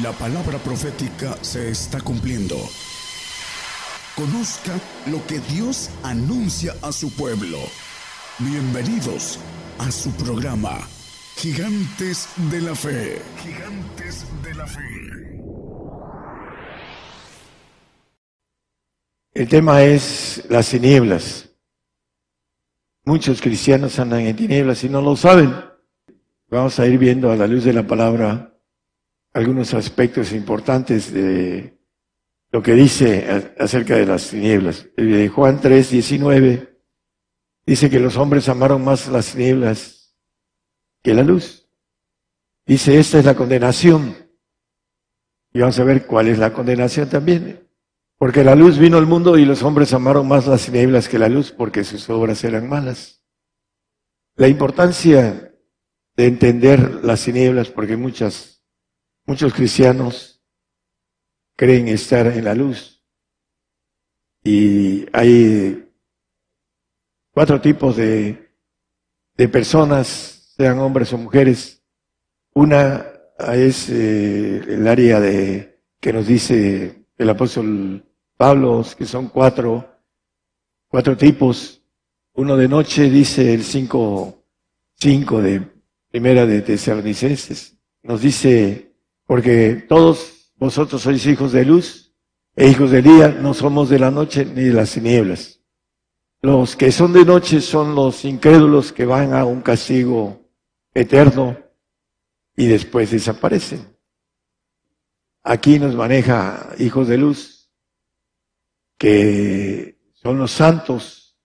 La palabra profética se está cumpliendo. Conozca lo que Dios anuncia a su pueblo. Bienvenidos a su programa, Gigantes de la Fe. Gigantes de la Fe. El tema es las tinieblas. Muchos cristianos andan en tinieblas y no lo saben. Vamos a ir viendo a la luz de la palabra algunos aspectos importantes de lo que dice acerca de las tinieblas. Juan 3, 19 dice que los hombres amaron más las tinieblas que la luz. Dice, esta es la condenación. Y vamos a ver cuál es la condenación también. Porque la luz vino al mundo y los hombres amaron más las tinieblas que la luz porque sus obras eran malas. La importancia de entender las tinieblas, porque muchas Muchos cristianos creen estar en la luz y hay cuatro tipos de, de personas, sean hombres o mujeres. Una es eh, el área de que nos dice el apóstol Pablo, que son cuatro, cuatro tipos. Uno de noche dice el cinco, cinco de primera de Tesalonicenses. Nos dice porque todos vosotros sois hijos de luz e hijos del día, no somos de la noche ni de las tinieblas. Los que son de noche son los incrédulos que van a un castigo eterno y después desaparecen. Aquí nos maneja hijos de luz, que son los santos,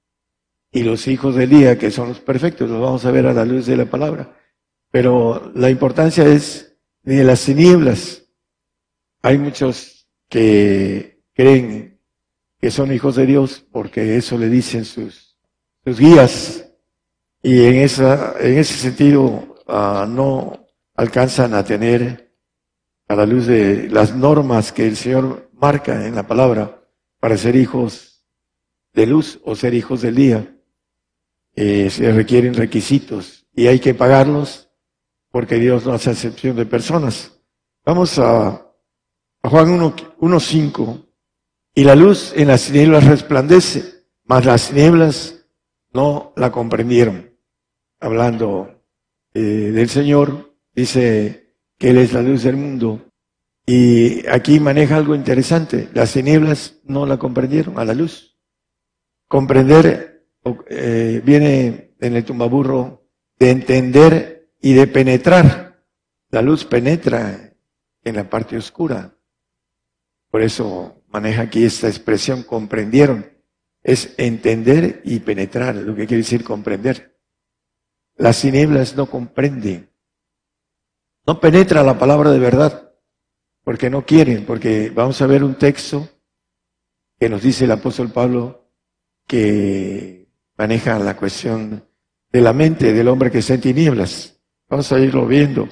y los hijos del día, que son los perfectos. Los vamos a ver a la luz de la palabra. Pero la importancia es ni de las tinieblas. Hay muchos que creen que son hijos de Dios porque eso le dicen sus, guías y en ese sentido ah, no alcanzan a tener a la luz de las normas que el Señor marca en la palabra para ser hijos de luz o ser hijos del día. Eh, se requieren requisitos y hay que pagarlos porque Dios no hace excepción de personas. Vamos a, Juan 1.5. y la luz en las tinieblas resplandece, mas las tinieblas no la comprendieron. Hablando eh, del Señor, dice que Él es la luz del mundo. Y aquí maneja algo interesante. Las tinieblas no la comprendieron a la luz. Comprender eh, viene en el tumbaburro de entender y de penetrar. La luz penetra en la parte oscura. Por eso maneja aquí esta expresión, comprendieron. Es entender y penetrar, lo que quiere decir comprender. Las tinieblas no comprenden. No penetra la palabra de verdad, porque no quieren, porque vamos a ver un texto que nos dice el apóstol Pablo que maneja la cuestión de la mente del hombre que está en tinieblas. Vamos a irlo viendo.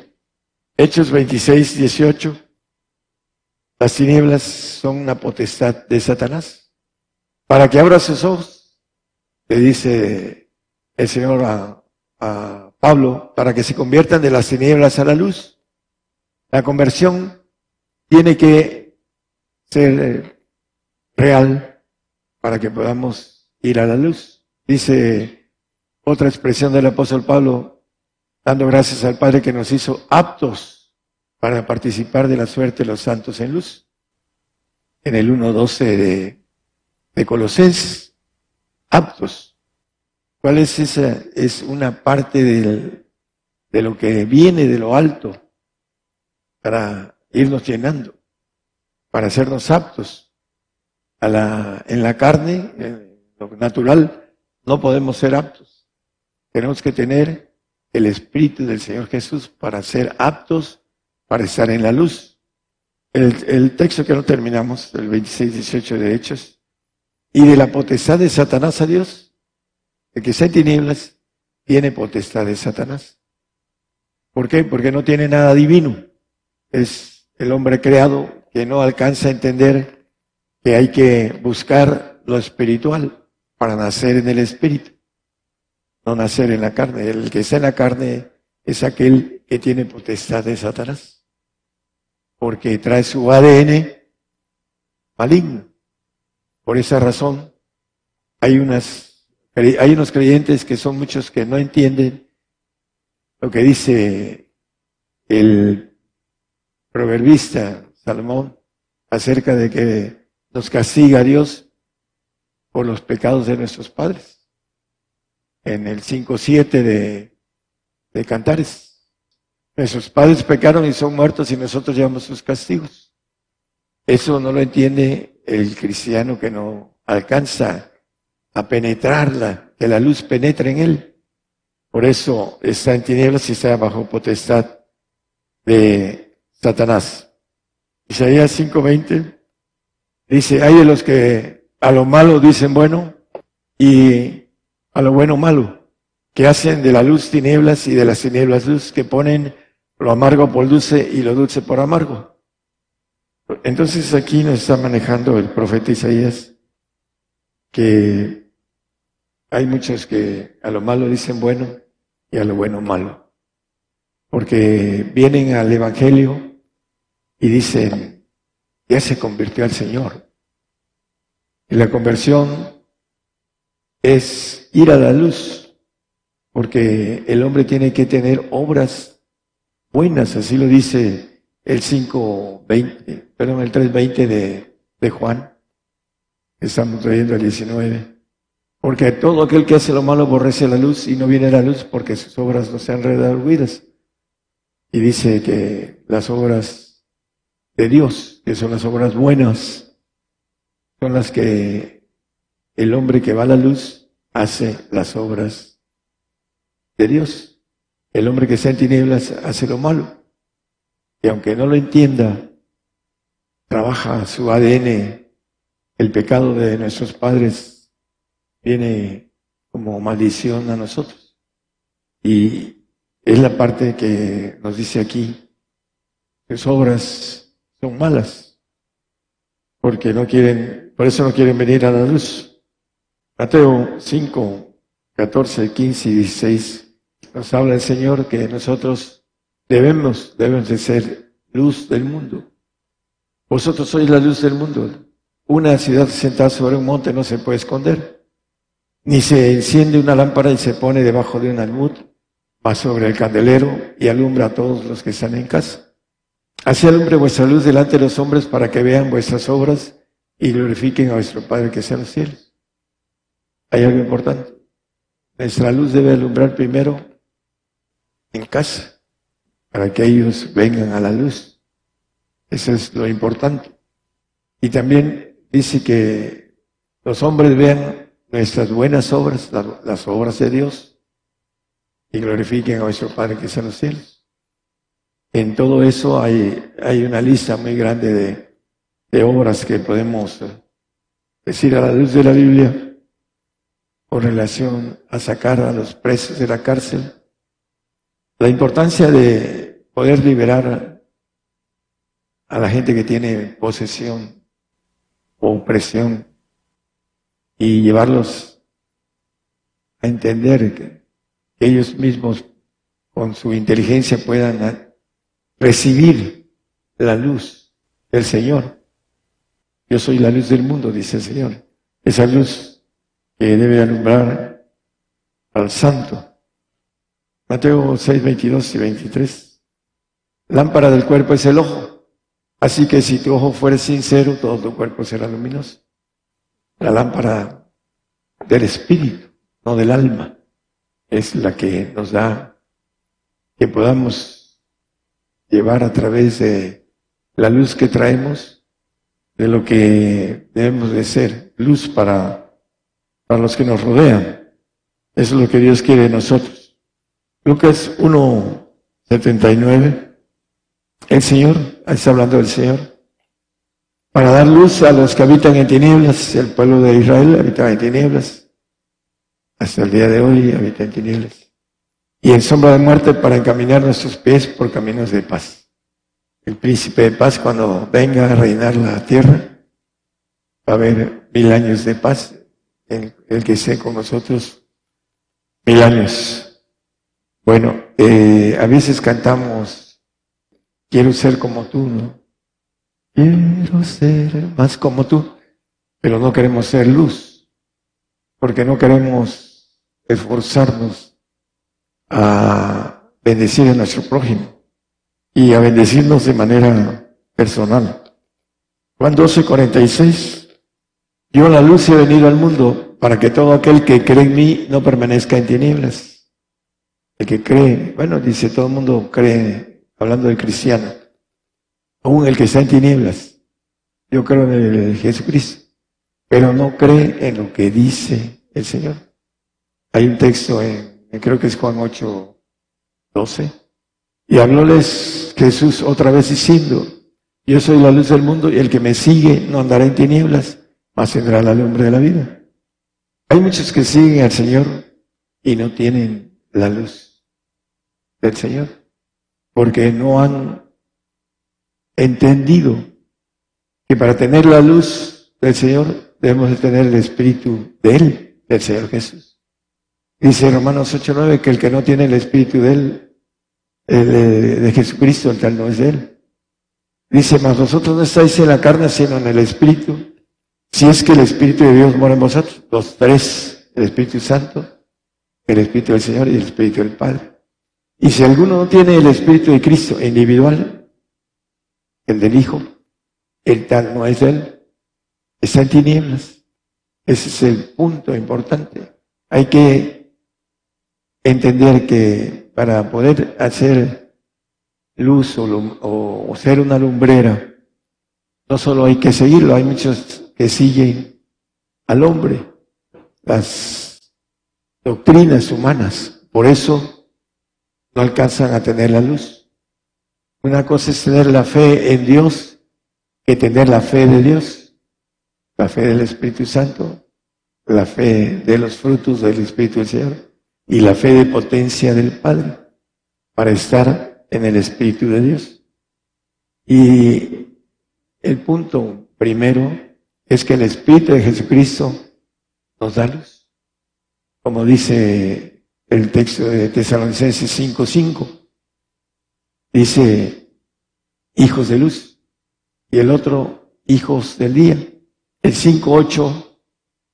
Hechos 26, 18. Las tinieblas son una potestad de Satanás. Para que abra sus ojos, le dice el Señor a, a Pablo, para que se conviertan de las tinieblas a la luz. La conversión tiene que ser eh, real para que podamos ir a la luz. Dice otra expresión del apóstol Pablo, dando gracias al Padre que nos hizo aptos para participar de la suerte de los santos en luz. En el 1.12 de, de Colosenses, aptos. ¿Cuál es esa? Es una parte de lo que viene de lo alto para irnos llenando, para hacernos aptos. A la, en la carne, en lo natural, no podemos ser aptos. Tenemos que tener el Espíritu del Señor Jesús para ser aptos para estar en la luz. El, texto que no terminamos, el 26-18 de Hechos, y de la potestad de Satanás a Dios, el que está en tinieblas tiene potestad de Satanás. ¿Por qué? Porque no tiene nada divino. Es el hombre creado que no alcanza a entender que hay que buscar lo espiritual para nacer en el espíritu no nacer en la carne. El que está en la carne es aquel que tiene potestad de Satanás. porque trae su ADN maligno. Por esa razón, hay unas, hay unos creyentes que son muchos que no entienden lo que dice el proverbista Salomón acerca de que nos castiga Dios por los pecados de nuestros padres. En el 5.7 de, de Cantares. Nuestros padres pecaron y son muertos y nosotros llevamos sus castigos. Eso no lo entiende el cristiano que no alcanza a penetrarla, que la luz penetre en él. Por eso está en tinieblas y está bajo potestad de Satanás. Isaías 5:20 dice, hay de los que a lo malo dicen bueno y a lo bueno malo, que hacen de la luz tinieblas y de las tinieblas luz, que ponen lo amargo por dulce y lo dulce por amargo. Entonces aquí nos está manejando el profeta Isaías que hay muchos que a lo malo dicen bueno y a lo bueno malo. Porque vienen al Evangelio y dicen, ya se convirtió al Señor. Y la conversión es ir a la luz, porque el hombre tiene que tener obras buenas, así lo dice el 5.20, perdón, el 3.20 de, de Juan. Estamos leyendo el 19. Porque todo aquel que hace lo malo aborrece la luz y no viene a la luz porque sus obras no sean redarguidas. Y dice que las obras de Dios, que son las obras buenas, son las que el hombre que va a la luz hace las obras de Dios. El hombre que está en tinieblas hace lo malo. Y aunque no lo entienda, trabaja su ADN, el pecado de nuestros padres viene como maldición a nosotros. Y es la parte que nos dice aquí, sus obras son malas, porque no quieren, por eso no quieren venir a la luz. Mateo 5, 14, 15 y 16 nos habla el Señor que nosotros Debemos, debemos de ser luz del mundo. Vosotros sois la luz del mundo. Una ciudad sentada sobre un monte no se puede esconder. Ni se enciende una lámpara y se pone debajo de un almud, va sobre el candelero y alumbra a todos los que están en casa. Así alumbre vuestra luz delante de los hombres para que vean vuestras obras y glorifiquen a vuestro Padre que sea en los cielos. Hay algo importante. Nuestra luz debe alumbrar primero en casa para que ellos vengan a la luz. Eso es lo importante. Y también dice que los hombres vean nuestras buenas obras, las obras de Dios, y glorifiquen a nuestro Padre que está en los cielos. En todo eso hay, una lista muy grande de, de obras que podemos decir a la luz de la Biblia con relación a sacar a los presos de la cárcel. La importancia de poder liberar a la gente que tiene posesión o opresión y llevarlos a entender que, ellos mismos con su inteligencia puedan recibir la luz del Señor. Yo soy la luz del mundo, dice el Señor. Esa luz que debe alumbrar al santo. Mateo 6, 22 y 23. Lámpara del cuerpo es el ojo. Así que si tu ojo fuere sincero, todo tu cuerpo será luminoso. La lámpara del espíritu, no del alma, es la que nos da que podamos llevar a través de la luz que traemos, de lo que debemos de ser, luz para, para los que nos rodean. Eso es lo que Dios quiere de nosotros. Lucas 1, 79. El Señor, ahí está hablando del Señor, para dar luz a los que habitan en tinieblas, el pueblo de Israel habitaba en tinieblas, hasta el día de hoy habita en tinieblas, y en sombra de muerte para encaminar nuestros pies por caminos de paz. El príncipe de paz cuando venga a reinar la tierra, va a haber mil años de paz, el, el que esté con nosotros mil años. Bueno, eh, a veces cantamos quiero ser como tú, ¿no? Quiero ser más como tú, pero no queremos ser luz, porque no queremos esforzarnos a bendecir a nuestro prójimo y a bendecirnos de manera personal. Juan 12:46, yo la luz he venido al mundo para que todo aquel que cree en mí no permanezca en tinieblas. El que cree, bueno, dice todo el mundo cree, hablando del cristiano, aún el que está en tinieblas. Yo creo en Jesucristo, pero no cree en lo que dice el Señor. Hay un texto en, creo que es Juan 8, 12, y hablóles Jesús otra vez diciendo, yo soy la luz del mundo y el que me sigue no andará en tinieblas, mas tendrá la lumbre de la vida. Hay muchos que siguen al Señor y no tienen la luz del Señor, porque no han entendido que para tener la luz del Señor debemos de tener el Espíritu de Él, del Señor Jesús. Dice Romanos 8.9 que el que no tiene el Espíritu de Él, de Jesucristo, el tal no es de Él. Dice, mas vosotros no estáis en la carne, sino en el Espíritu. Si es que el Espíritu de Dios mora en vosotros, los tres, el Espíritu Santo, el Espíritu del Señor y el Espíritu del Padre. Y si alguno no tiene el Espíritu de Cristo individual, el del Hijo, el tal no es Él, está en tinieblas. Ese es el punto importante. Hay que entender que para poder hacer luz o, o ser una lumbrera, no solo hay que seguirlo, hay muchos que siguen al hombre, las doctrinas humanas. Por eso no alcanzan a tener la luz. Una cosa es tener la fe en Dios que tener la fe de Dios, la fe del Espíritu Santo, la fe de los frutos del Espíritu del Señor y la fe de potencia del Padre para estar en el Espíritu de Dios. Y el punto primero es que el Espíritu de Jesucristo nos da luz. Como dice el texto de Tesalonicenses 5.5 dice hijos de luz y el otro hijos del día. El 5.8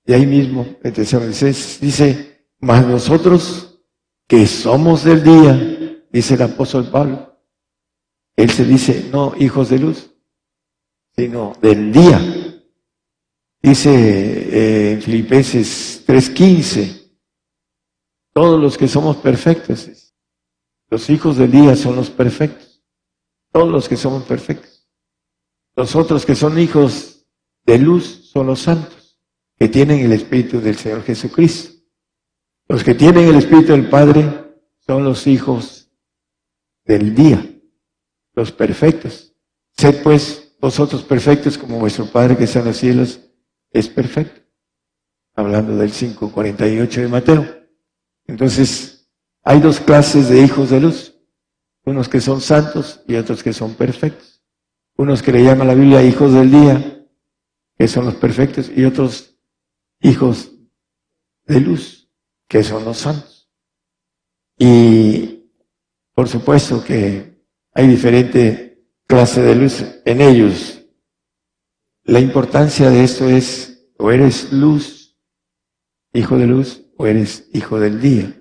de ahí mismo, el dice, mas nosotros que somos del día, dice el apóstol Pablo, él se dice, no hijos de luz, sino del día. Dice eh, en Filipenses 3:15, todos los que somos perfectos, los hijos del día son los perfectos. Todos los que somos perfectos. Los otros que son hijos de luz son los santos, que tienen el Espíritu del Señor Jesucristo. Los que tienen el Espíritu del Padre son los hijos del día, los perfectos. Sed pues vosotros perfectos como vuestro Padre que está en los cielos es perfecto. Hablando del 5.48 de Mateo. Entonces, hay dos clases de hijos de luz, unos que son santos y otros que son perfectos. Unos que le llaman la Biblia hijos del día, que son los perfectos, y otros hijos de luz, que son los santos. Y por supuesto que hay diferente clase de luz en ellos. La importancia de esto es, o eres luz, hijo de luz, o eres hijo del día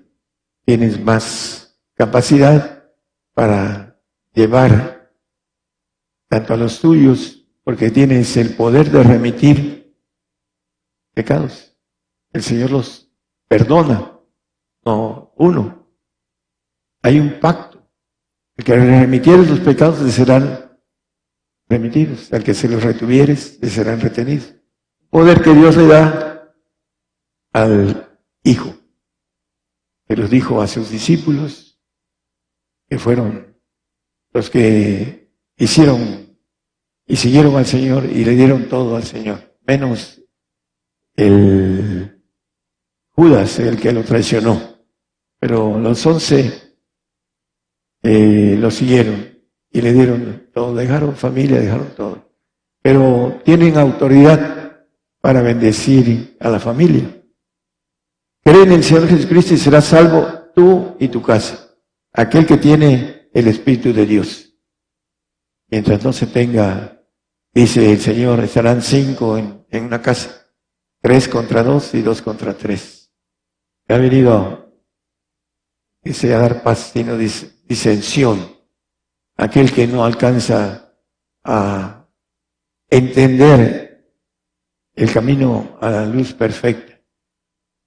tienes más capacidad para llevar tanto a los tuyos, porque tienes el poder de remitir pecados. El Señor los perdona, no uno. Hay un pacto. El que remitieres los pecados le serán remitidos. Al que se los retuvieres le serán retenidos. Poder que Dios le da al Hijo que los dijo a sus discípulos, que fueron los que hicieron y siguieron al Señor y le dieron todo al Señor, menos el Judas, el que lo traicionó. Pero los once eh, lo siguieron y le dieron todo, dejaron familia, dejaron todo. Pero tienen autoridad para bendecir a la familia. Cree en el Señor Jesucristo y serás salvo tú y tu casa. Aquel que tiene el Espíritu de Dios. Mientras no se tenga Dice el Señor, estarán cinco en, una casa, tres contra dos y dos contra tres. Ha venido, dice, a dar paz, sino disensión. Aquel que no alcanza a entender el camino a la luz perfecta.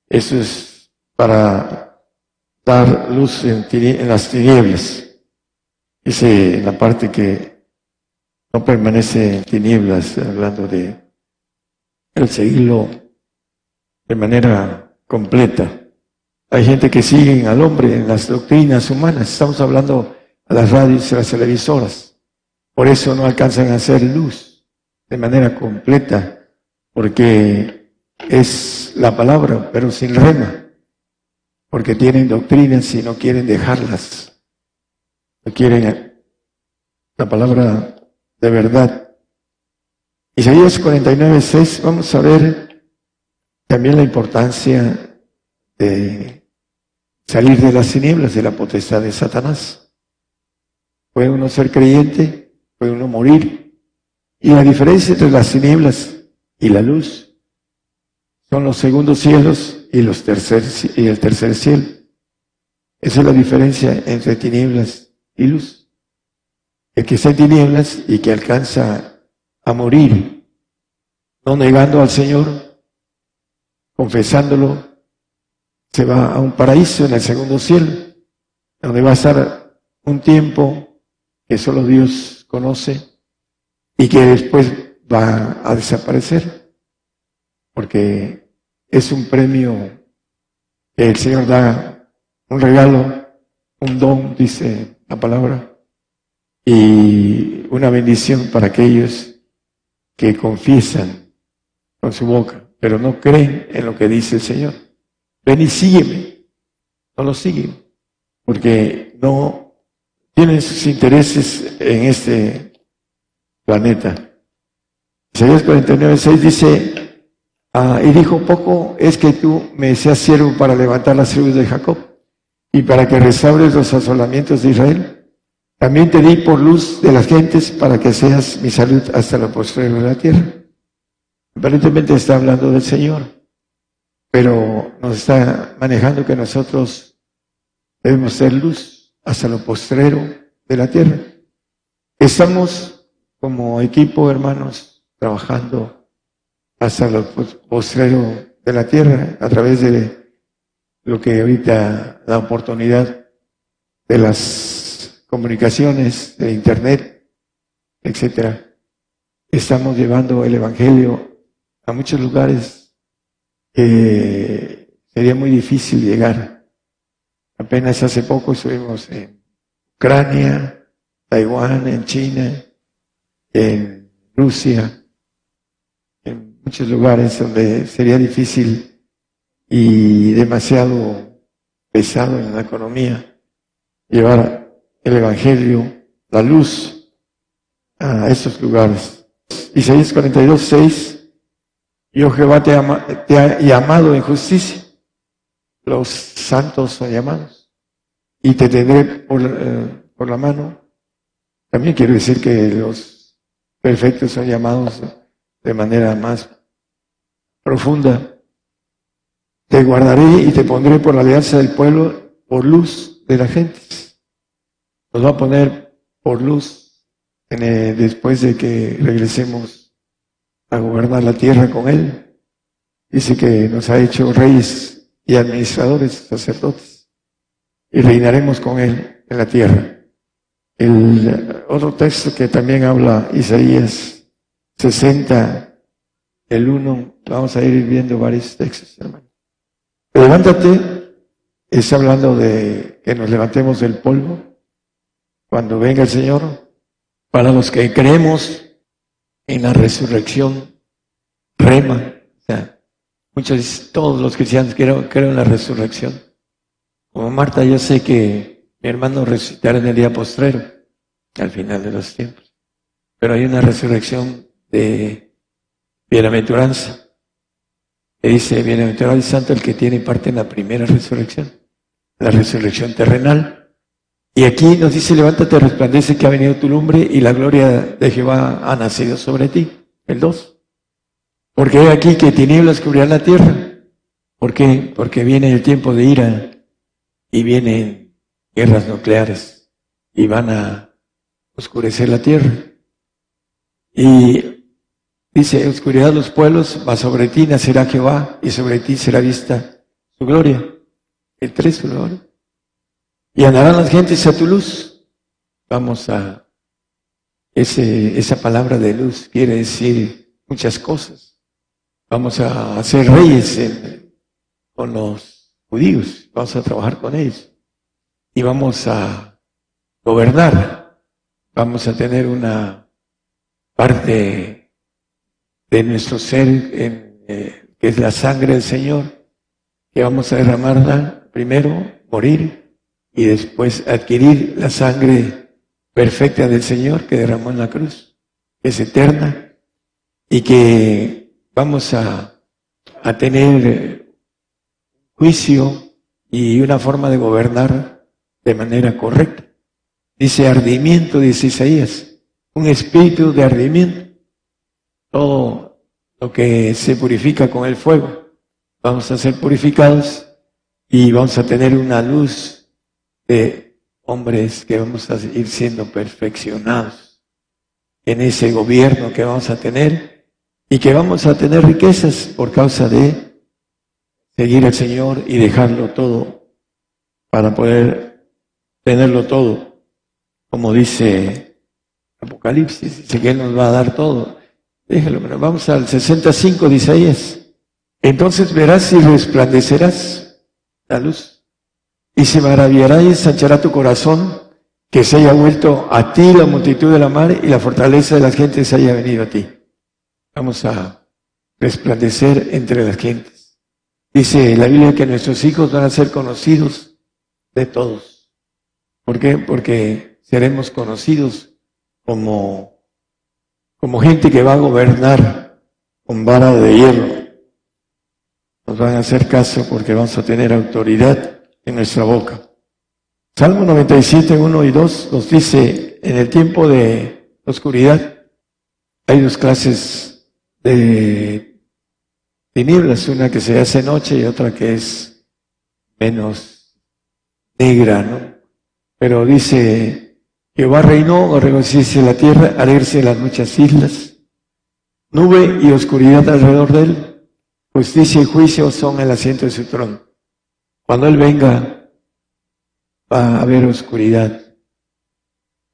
Eso es para dar luz en, las tinieblas. Dice la parte que no permanece en tinieblas, hablando de el seguirlo de manera completa. Hay gente que sigue al hombre en las doctrinas humanas. Estamos hablando a las radios y a las televisoras. Por eso no alcanzan a hacer luz de manera completa, porque es la palabra, pero sin rema. Porque tienen doctrinas y no quieren dejarlas. No quieren la palabra de verdad. Isaías 49, 6, vamos a ver también la importancia de salir de las tinieblas, de la potestad de Satanás. Puede uno ser creyente, puede uno morir. Y la diferencia entre las tinieblas y la luz son los segundos cielos y, los tercer, el tercer cielo. Esa es la diferencia entre tinieblas y luz. El que está en tinieblas y que alcanza a morir, no negando al Señor, confesándolo, se va a un paraíso en el segundo cielo, donde va a estar un tiempo que solo Dios conoce y que después va a desaparecer, porque es un premio que el Señor da, un regalo, un don, dice la palabra, y una bendición para aquellos que confiesan con su boca, pero no creen en lo que dice el Señor. Ven y sígueme. No lo siguen, porque no tienen sus intereses en este planeta. Isaías 49, 6 dice, ah, y dijo, poco es que tú me seas siervo para levantar las tribus de Jacob y para que restaures los asolamientos de Israel. También te di por luz de las gentes para que seas mi salud hasta la postrero de la tierra. Aparentemente está hablando del Señor, pero nos está manejando que nosotros debemos ser luz hasta lo postrero de la tierra. Estamos como equipo, hermanos, trabajando hasta lo postrero de la tierra a través de lo que ahorita da oportunidad de las comunicaciones, de internet, etcétera, estamos llevando el evangelio a muchos lugares que sería muy difícil llegar. Apenas hace poco estuvimos en Ucrania, Taiwán, en China, en Rusia, en muchos lugares donde sería difícil y demasiado pesado en la economía llevar el Evangelio, la luz a esos lugares. Isaías 42, 6, yo Jehová te, te ha llamado en justicia, los santos son llamados, y te tendré por, eh, por la mano. También quiero decir que los perfectos son llamados de manera más profunda. Te guardaré y te pondré por la alianza del pueblo, por luz de la gente nos va a poner por luz después de que regresemos a gobernar la tierra con Él. Dice que nos ha hecho reyes y administradores, sacerdotes, y reinaremos con Él en la tierra. El otro texto que también habla Isaías 60, el 1, vamos a ir viendo varios textos, hermano. Levántate, está hablando de que nos levantemos del polvo cuando venga el Señor, para los que creemos en la resurrección, rema, o sea, muchos, todos los cristianos creo, creo en la resurrección. Como Marta, yo sé que mi hermano resucitará en el día postrero, al final de los tiempos. Pero hay una resurrección de bienaventuranza. Que dice, bienaventurado y santo el que tiene parte en la primera resurrección, la resurrección terrenal Y aquí nos dice, levántate, resplandece que ha venido tu lumbre y la gloria de Jehová ha nacido sobre ti. El 2. Porque hay aquí que tinieblas cubrirán la tierra. ¿Por qué? Porque viene el tiempo de ira y vienen guerras nucleares y van a oscurecer la tierra. Y dice, oscuridad los pueblos, mas sobre ti nacerá Jehová y sobre ti será vista su gloria. El 3, su gloria. Y andarán las gentes a tu luz. Vamos a, ese, esa palabra de luz quiere decir muchas cosas. Vamos a ser reyes con los judíos, vamos a trabajar con ellos. Y vamos a gobernar. Vamos a tener una parte de nuestro ser en, eh, que es la sangre del Señor, que vamos a derramarla primero, morir y después adquirir la sangre perfecta del Señor que derramó en la cruz, es eterna y que vamos a, a tener juicio y una forma de gobernar de manera correcta. Dice ardimiento, dice Isaías, un espíritu de ardimiento. Todo lo que se purifica con el fuego, vamos a ser purificados y vamos a tener una luz de hombres que vamos a ir siendo perfeccionados en ese gobierno que vamos a tener y que vamos a tener riquezas por causa de seguir al Señor y dejarlo todo para poder tenerlo todo, como dice Apocalipsis, dice que Él nos va a dar todo. Déjalo, vamos al 65 de Isaías. Entonces verás y resplandecerás la luz y se maravillará y ensanchará tu corazón que se haya vuelto a ti la multitud de la mar y la fortaleza de las gentes haya venido a ti. Vamos a resplandecer entre las gentes. Dice la Biblia que nuestros hijos van a ser conocidos de todos. ¿Por qué? Porque seremos conocidos como, como gente que va a gobernar con vara de hierro. Nos van a hacer caso porque vamos a tener autoridad en nuestra boca. Salmo 97, 1 y 2 nos dice, en el tiempo de oscuridad hay dos clases de tinieblas, una que se hace noche y otra que es menos negra, ¿no? Pero dice, Jehová reinó, regocijarse la tierra, alegre las muchas islas, nube y oscuridad alrededor de él, justicia y juicio son el asiento de su trono. Cuando Él venga, va a haber oscuridad,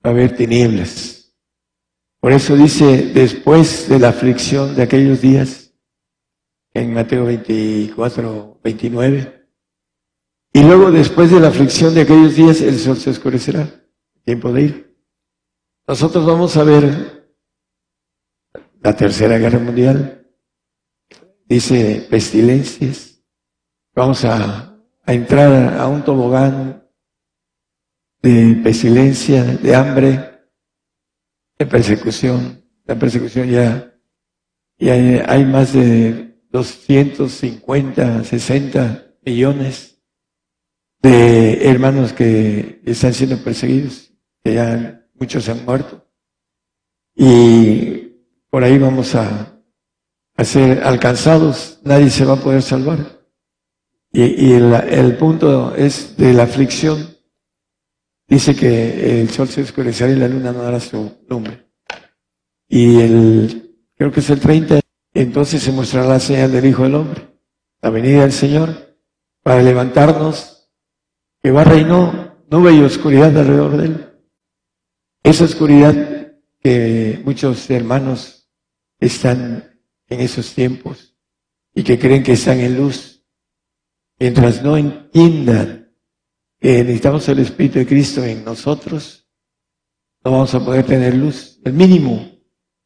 va a haber tinieblas. Por eso dice, después de la aflicción de aquellos días, en Mateo 24, 29, y luego después de la aflicción de aquellos días, el sol se oscurecerá, tiempo de ir. Nosotros vamos a ver la tercera guerra mundial, dice pestilencias, vamos a a entrar a un tobogán de pestilencia, de hambre, de persecución. La persecución ya, ya hay más de 250, 60 millones de hermanos que están siendo perseguidos, que ya muchos han muerto. Y por ahí vamos a, a ser alcanzados, nadie se va a poder salvar. Y, el, punto es de la aflicción. Dice que el sol se oscurecerá y la luna no dará su nombre. Y el, creo que es el 30, entonces se mostrará la señal del Hijo del Hombre, la venida del Señor, para levantarnos, que va reinó nube y oscuridad alrededor de él. Esa oscuridad que muchos hermanos están en esos tiempos y que creen que están en luz, Mientras no entiendan que necesitamos el Espíritu de Cristo en nosotros, no vamos a poder tener luz, el mínimo,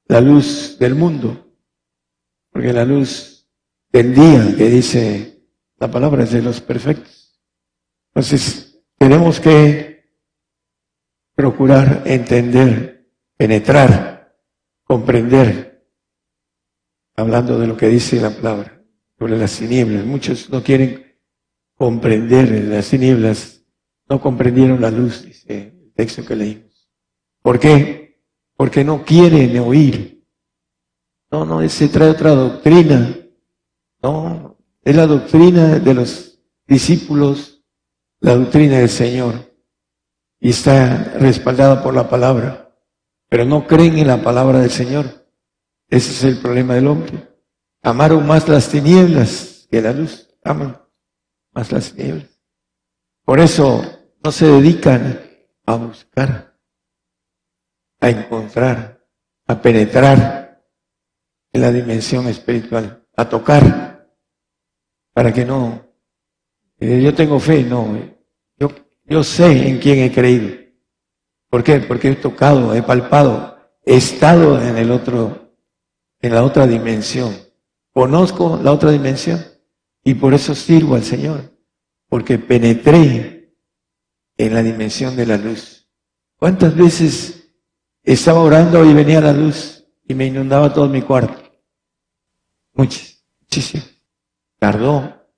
la luz del mundo, porque la luz del día que dice la palabra es de los perfectos. Entonces, tenemos que procurar entender, penetrar, comprender, hablando de lo que dice la palabra sobre las tinieblas. Muchos no quieren comprender en las tinieblas no comprendieron la luz, dice el texto que leímos. ¿Por qué? Porque no quieren oír. No, no, se trae otra doctrina. No, es la doctrina de los discípulos, la doctrina del Señor. Y está respaldada por la palabra. Pero no creen en la palabra del Señor. Ese es el problema del hombre. Amaron más las tinieblas que la luz. Aman más las tinieblas. Por eso no se dedican a buscar, a encontrar, a penetrar en la dimensión espiritual, a tocar, para que no, eh, yo tengo fe, no, yo, yo sé en quién he creído. ¿Por qué? Porque he tocado, he palpado, he estado en el otro, en la otra dimensión. Conozco la otra dimensión y por eso sirvo al Señor porque penetré en la dimensión de la luz. ¿Cuántas veces estaba orando y venía la luz y me inundaba todo mi cuarto? Muchas, muchísimas. Tardó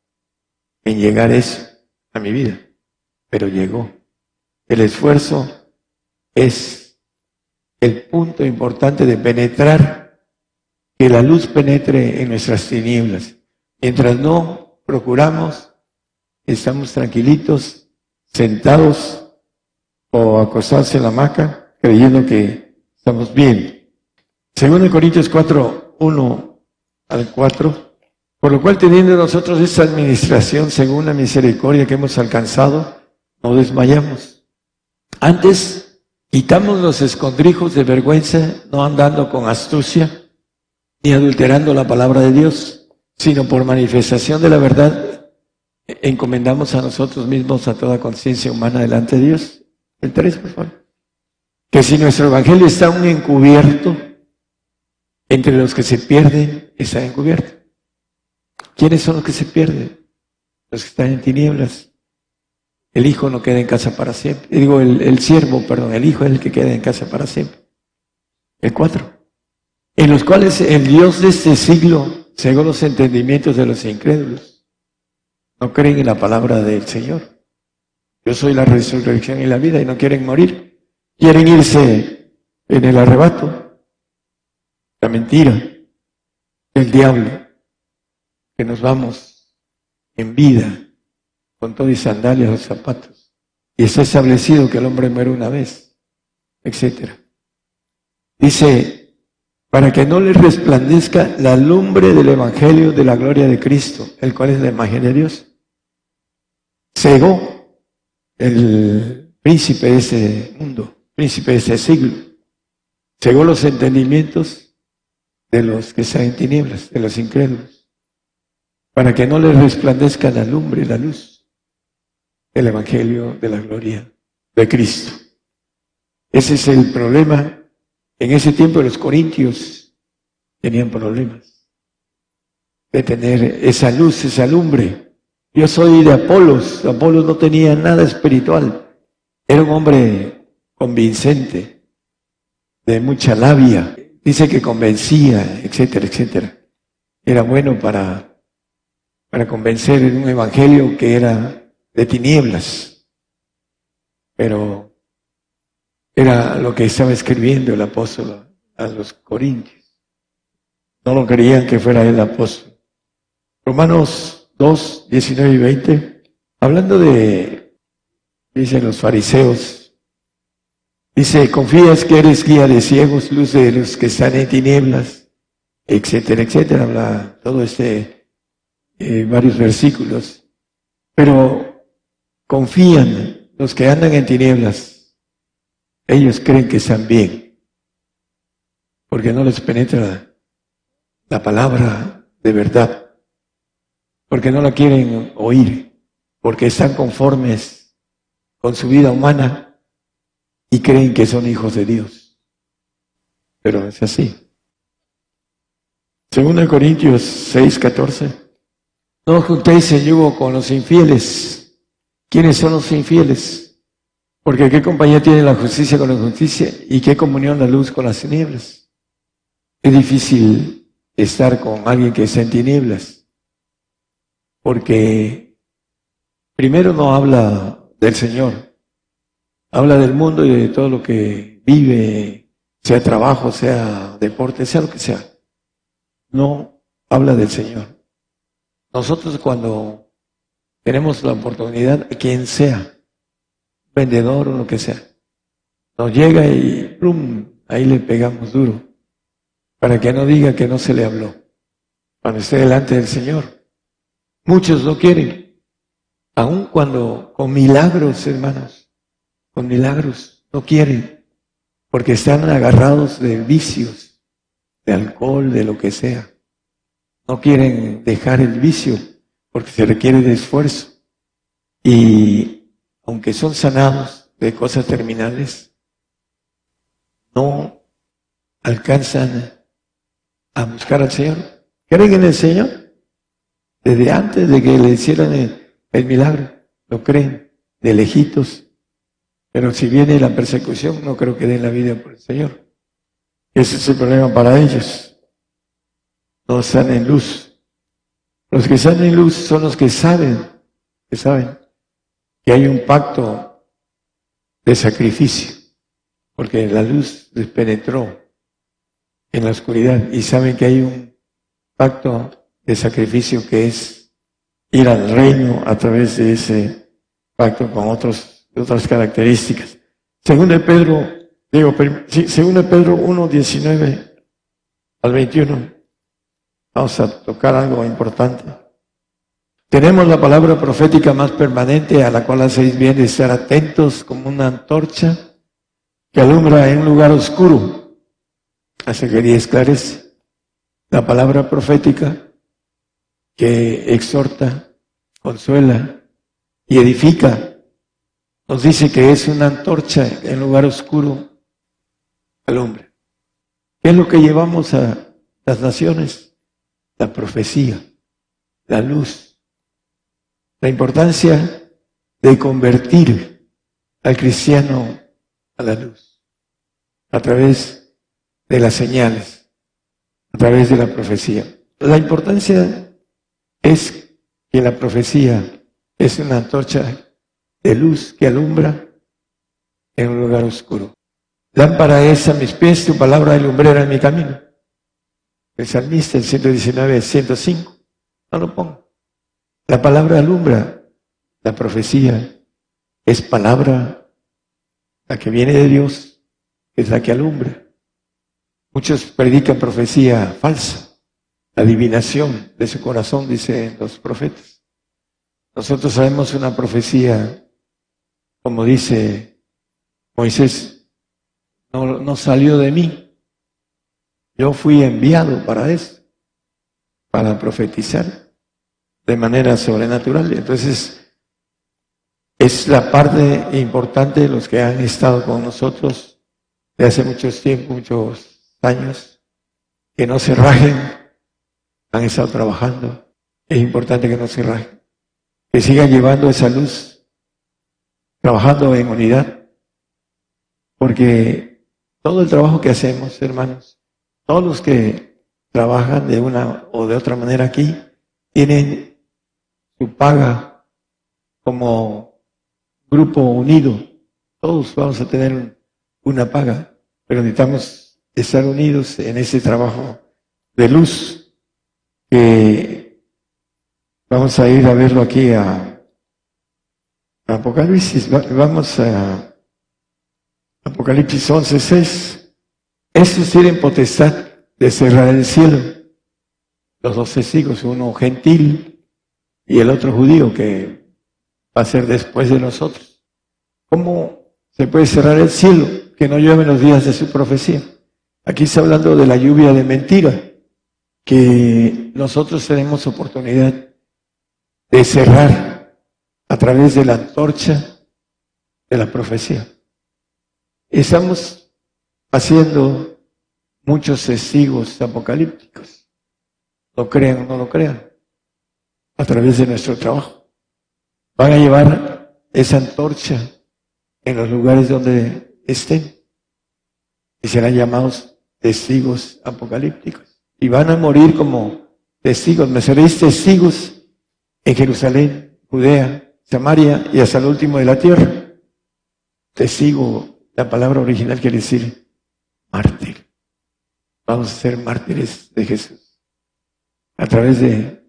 en llegar eso a mi vida, pero llegó. El esfuerzo es el punto importante de penetrar, que la luz penetre en nuestras tinieblas. Mientras no procuramos estamos tranquilitos, sentados o acostados en la hamaca, creyendo que estamos bien. Según Corintios 4, 1 al 4, por lo cual teniendo nosotros esta administración según la misericordia que hemos alcanzado, no desmayamos. Antes quitamos los escondrijos de vergüenza, no andando con astucia, ni adulterando la palabra de Dios, sino por manifestación de la verdad, encomendamos a nosotros mismos a toda conciencia humana delante de Dios. El tres, por favor. Que si nuestro evangelio está aún encubierto, entre los que se pierden está encubierto. ¿Quiénes son los que se pierden? Los que están en tinieblas. El hijo no queda en casa para siempre. Digo, el, el siervo, perdón, el hijo es el que queda en casa para siempre. El cuatro. En los cuales el Dios de este siglo cegó los entendimientos de los incrédulos no creen en la palabra del Señor. Yo soy la resurrección y la vida y no quieren morir. Quieren irse en el arrebato. La mentira el diablo. Que nos vamos en vida con todo y sandalias los zapatos. Y está establecido que el hombre muere una vez, etcétera. Dice, para que no le resplandezca la lumbre del Evangelio de la gloria de Cristo, el cual es la imagen de Dios cegó el príncipe de ese mundo, príncipe de ese siglo. Cegó los entendimientos de los que están en tinieblas, de los incrédulos, para que no les resplandezca la lumbre, la luz del Evangelio de la gloria de Cristo. Ese es el problema. En ese tiempo los corintios tenían problemas de tener esa luz, esa lumbre yo soy de Apolos. Apolos no tenía nada espiritual. Era un hombre convincente, de mucha labia. Dice que convencía, etcétera, etcétera. Era bueno para, para convencer en un evangelio que era de tinieblas. Pero era lo que estaba escribiendo el apóstol a los corintios. No lo creían que fuera el apóstol. Romanos 2, 19 y 20, hablando de, dicen los fariseos, dice, confías que eres guía de ciegos, luz de los que están en tinieblas, etcétera, etcétera, habla todo este, eh, varios versículos, pero confían los que andan en tinieblas, ellos creen que están bien, porque no les penetra la palabra de verdad porque no la quieren oír, porque están conformes con su vida humana y creen que son hijos de Dios. Pero es así. Según Corintios 6, 14, no juntéis el yugo con los infieles. ¿Quiénes son los infieles? Porque qué compañía tiene la justicia con la justicia y qué comunión la luz con las tinieblas. Es difícil estar con alguien que está en tinieblas porque primero no habla del Señor. Habla del mundo y de todo lo que vive, sea trabajo, sea deporte, sea lo que sea. No habla del Señor. Nosotros cuando tenemos la oportunidad, quien sea, vendedor o lo que sea, nos llega y ¡pum! ahí le pegamos duro, para que no diga que no se le habló, cuando esté delante del Señor. Muchos no quieren, aun cuando con milagros, hermanos, con milagros, no quieren, porque están agarrados de vicios, de alcohol, de lo que sea. No quieren dejar el vicio, porque se requiere de esfuerzo. Y aunque son sanados de cosas terminales, no alcanzan a buscar al Señor. ¿Creen en el Señor? Desde antes de que le hicieran el, milagro, lo creen, de lejitos. Pero si viene la persecución, no creo que den la vida por el Señor. Ese es el problema para ellos. No están en luz. Los que están en luz son los que saben, que saben que hay un pacto de sacrificio porque la luz les penetró en la oscuridad y saben que hay un pacto de sacrificio que es ir al reino a través de ese pacto con otros, otras características. Según Pedro, digo, según Pedro 1, 19 al 21, vamos a tocar algo importante. Tenemos la palabra profética más permanente a la cual hacéis bien de estar atentos como una antorcha que alumbra en un lugar oscuro. Así que esclarece la palabra profética que exhorta, consuela y edifica. Nos dice que es una antorcha en lugar oscuro, alumbra. ¿Qué es lo que llevamos a las naciones? La profecía, la luz, la importancia de convertir al cristiano a la luz a través de las señales, a través de la profecía. La importancia es que la profecía es una antorcha de luz que alumbra en un lugar oscuro. Lámpara es a mis pies, tu palabra de lumbrera en mi camino. El salmista, el 119, 105. No lo pongo. La palabra alumbra, la profecía es palabra, la que viene de Dios, es la que alumbra. Muchos predican profecía falsa, adivinación de su corazón, dicen los profetas. Nosotros sabemos una profecía, como dice Moisés, no, no salió de mí. Yo fui enviado para eso, para profetizar de manera sobrenatural. Entonces, es la parte importante de los que han estado con nosotros de hace muchos tiempos, muchos años, que no se rajen, han estado trabajando. Es importante que no se rajen, que sigan llevando esa luz, trabajando en unidad, porque todo el trabajo que hacemos, hermanos, todos los que trabajan de una o de otra manera aquí, tienen paga como grupo unido. Todos vamos a tener una paga, pero necesitamos estar unidos en ese trabajo de luz que vamos a ir a verlo aquí a Apocalipsis, vamos a Apocalipsis 11, 6. Estos tienen potestad de cerrar el cielo. Los dos testigos, uno gentil y el otro judío que va a ser después de nosotros. ¿Cómo se puede cerrar el cielo? que no llueven los días de su profecía. Aquí está hablando de la lluvia de mentira, que nosotros tenemos oportunidad de cerrar a través de la antorcha de la profecía. Estamos haciendo muchos testigos apocalípticos, lo crean o no lo crean, a través de nuestro trabajo. Van a llevar esa antorcha en los lugares donde estén y serán llamados testigos apocalípticos. Y van a morir como testigos. Me seréis testigos en Jerusalén, Judea, Samaria y hasta el último de la tierra. Testigo, la palabra original quiere decir mártir. Vamos a ser mártires de Jesús. A través de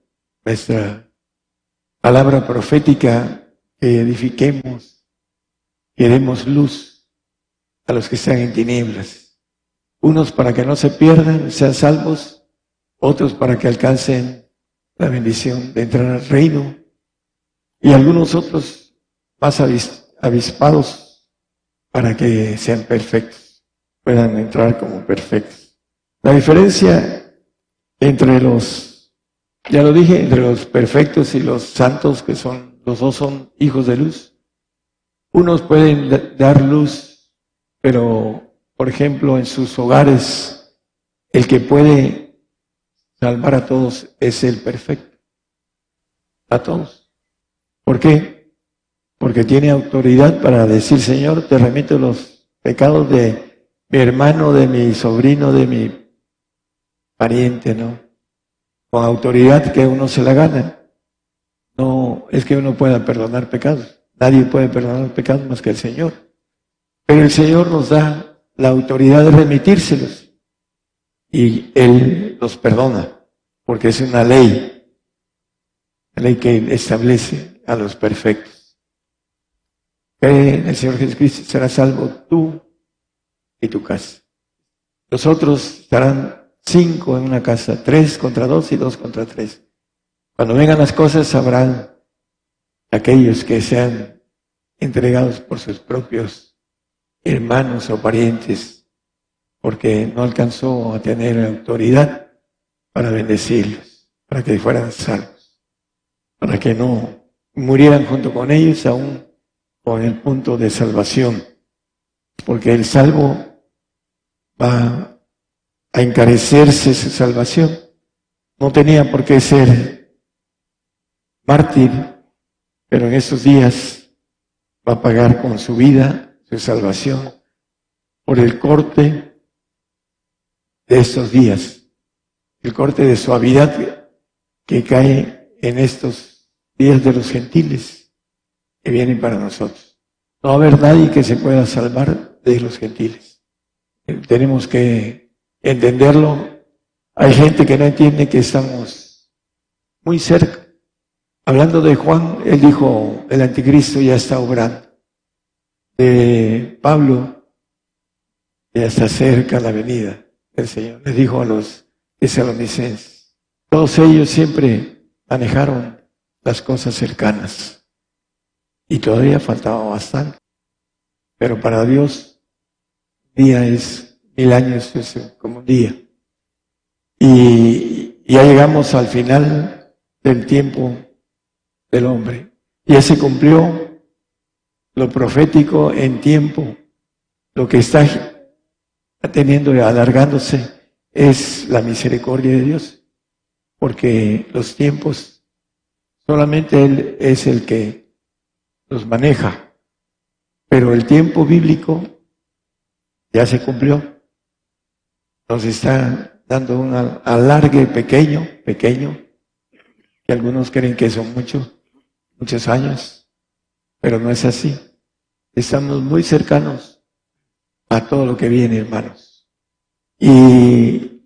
nuestra palabra profética que edifiquemos y demos luz a los que están en tinieblas. Unos para que no se pierdan, sean salvos, otros para que alcancen la bendición de entrar al reino y algunos otros más avispados para que sean perfectos, puedan entrar como perfectos. La diferencia entre los, ya lo dije, entre los perfectos y los santos, que son, los dos son hijos de luz. Unos pueden dar luz, pero, por ejemplo, en sus hogares, el que puede salvar a todos es el perfecto. A todos. ¿Por qué? Porque tiene autoridad para decir, Señor, te remito los pecados de mi hermano, de mi sobrino, de mi pariente, ¿no? Con autoridad que uno se la gana. No es que uno pueda perdonar pecados. Nadie puede perdonar pecados más que el Señor. Pero el Señor nos da la autoridad de remitírselos. Y Él los perdona, porque es una ley, la ley que establece a los perfectos. Cree en el Señor Jesucristo, serás salvo tú y tu casa. Los otros estarán cinco en una casa, tres contra dos y dos contra tres. Cuando vengan las cosas sabrán aquellos que sean entregados por sus propios hermanos o parientes, porque no alcanzó a tener autoridad para bendecirlos, para que fueran salvos, para que no murieran junto con ellos aún con el punto de salvación, porque el salvo va a encarecerse su salvación. No tenía por qué ser mártir, pero en estos días va a pagar con su vida su salvación por el corte de estos días, el corte de suavidad que cae en estos días de los gentiles que vienen para nosotros. No va a haber nadie que se pueda salvar de los gentiles. Tenemos que entenderlo. Hay gente que no entiende que estamos muy cerca. Hablando de Juan, él dijo, el anticristo ya está obrando. De Pablo, ya está cerca la venida del Señor. Le dijo a los tesalonicenses. Todos ellos siempre manejaron las cosas cercanas. Y todavía faltaba bastante. Pero para Dios, día es mil años, es como un día. Y ya llegamos al final del tiempo del hombre. Ya se cumplió lo profético en tiempo. Lo que está teniendo y alargándose es la misericordia de Dios. Porque los tiempos Solamente Él es el que los maneja. Pero el tiempo bíblico ya se cumplió. Nos está dando un alargue pequeño, pequeño, que algunos creen que son muchos, muchos años, pero no es así. Estamos muy cercanos a todo lo que viene, hermanos. Y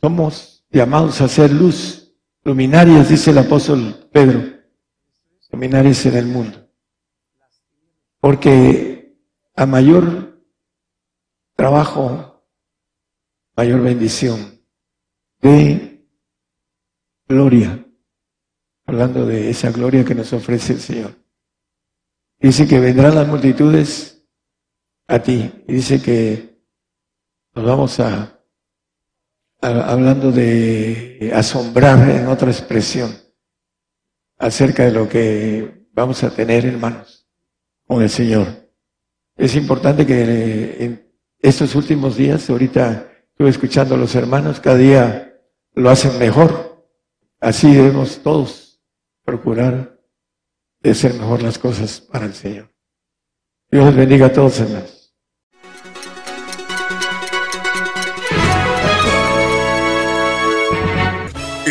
somos llamados a hacer luz luminarias, dice el apóstol Pedro, luminarias en el mundo. Porque a mayor trabajo, mayor bendición de gloria, hablando de esa gloria que nos ofrece el Señor. Dice que vendrán las multitudes a ti. Y dice que nos vamos a hablando de asombrar en otra expresión acerca de lo que vamos a tener, hermanos, con el Señor. Es importante que en estos últimos días, ahorita escuchando a los hermanos, cada día lo hacen mejor. Así debemos todos procurar de hacer mejor las cosas para el Señor. Dios bendiga a todos, hermanos.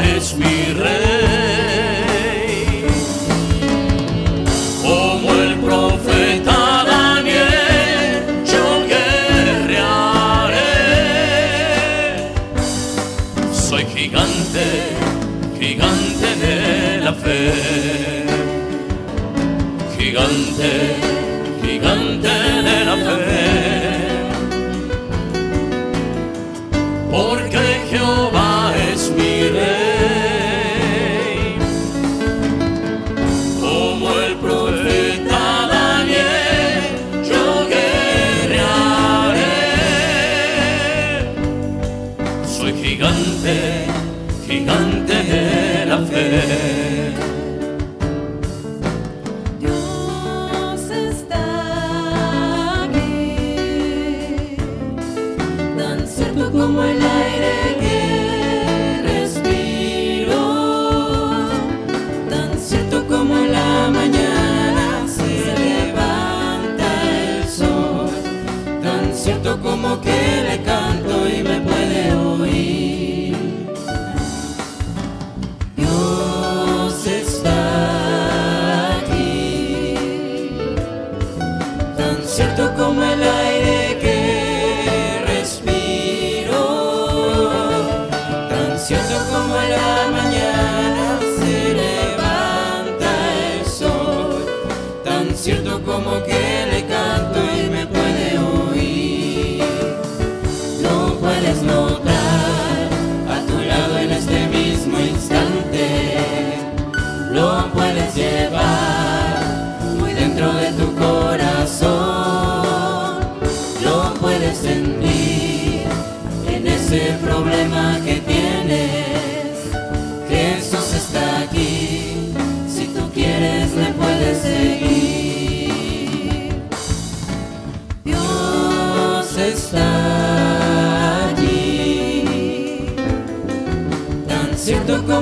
es mi rey.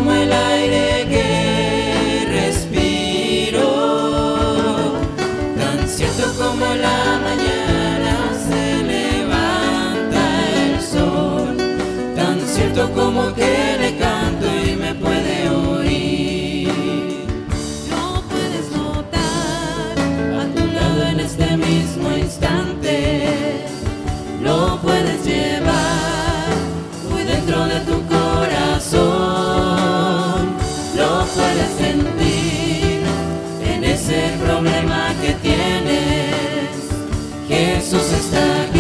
Como el aire que respiro, tan cierto como la mañana se levanta el sol, tan cierto como que le canto y me puede Jesús está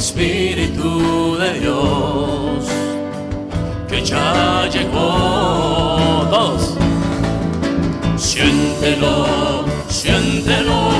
Espíritu de Dios que ya llegó. Todos. Siéntelo, siéntelo.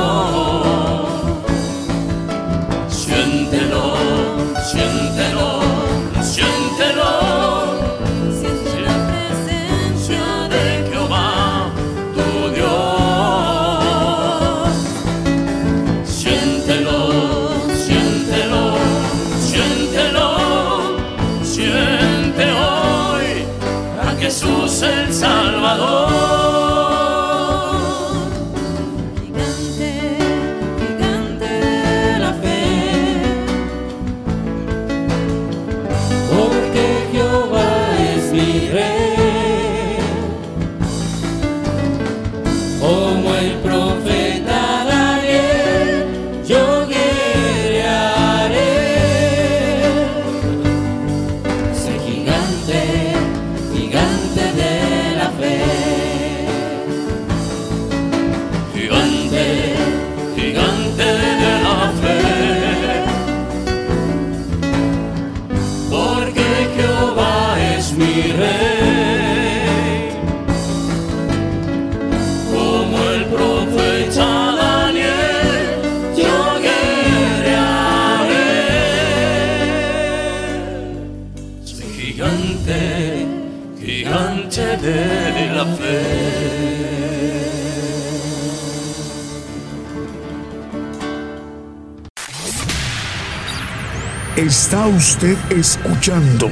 Escuchando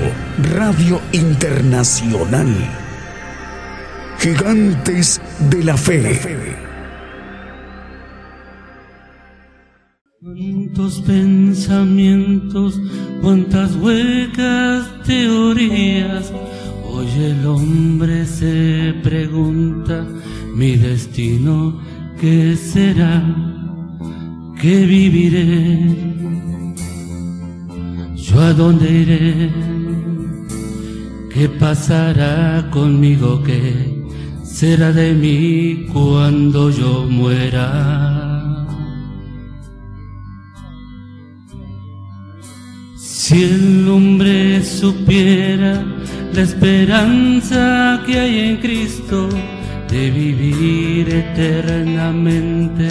Radio Internacional. Gigantes de la Fe. Cuántos pensamientos, cuántas huecas teorías. Hoy el hombre se pregunta, mi destino, ¿qué será? ¿Qué dónde iré? ¿Qué pasará conmigo? ¿Qué será de mí cuando yo muera? Si el hombre supiera la esperanza que hay en Cristo de vivir eternamente,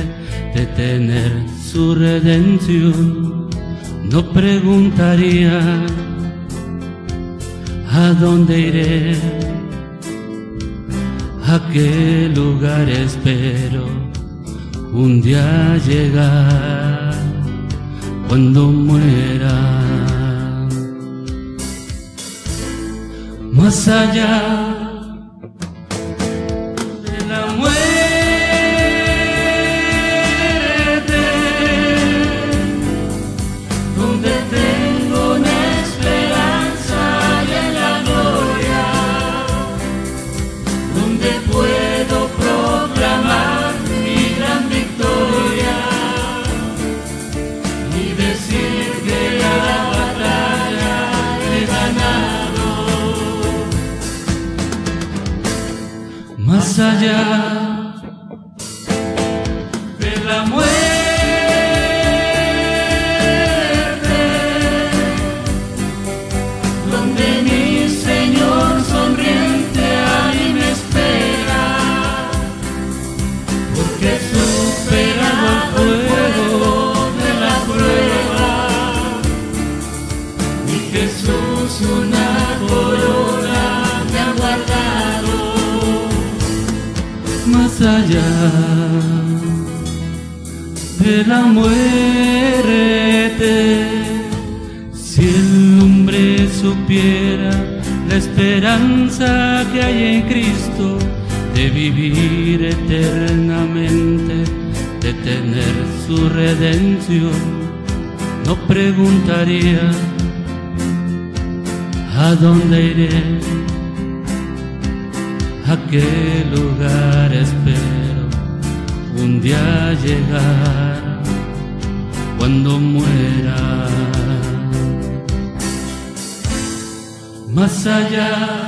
de tener su redención, no preguntaría a dónde iré, a qué lugar espero un día llegar cuando muera. Más allá allá de la muerte. Si el hombre supiera la esperanza que hay en Cristo de vivir eternamente, de tener su redención, no preguntaría a dónde iré a qué lugar espero un día llegar cuando muera. Más allá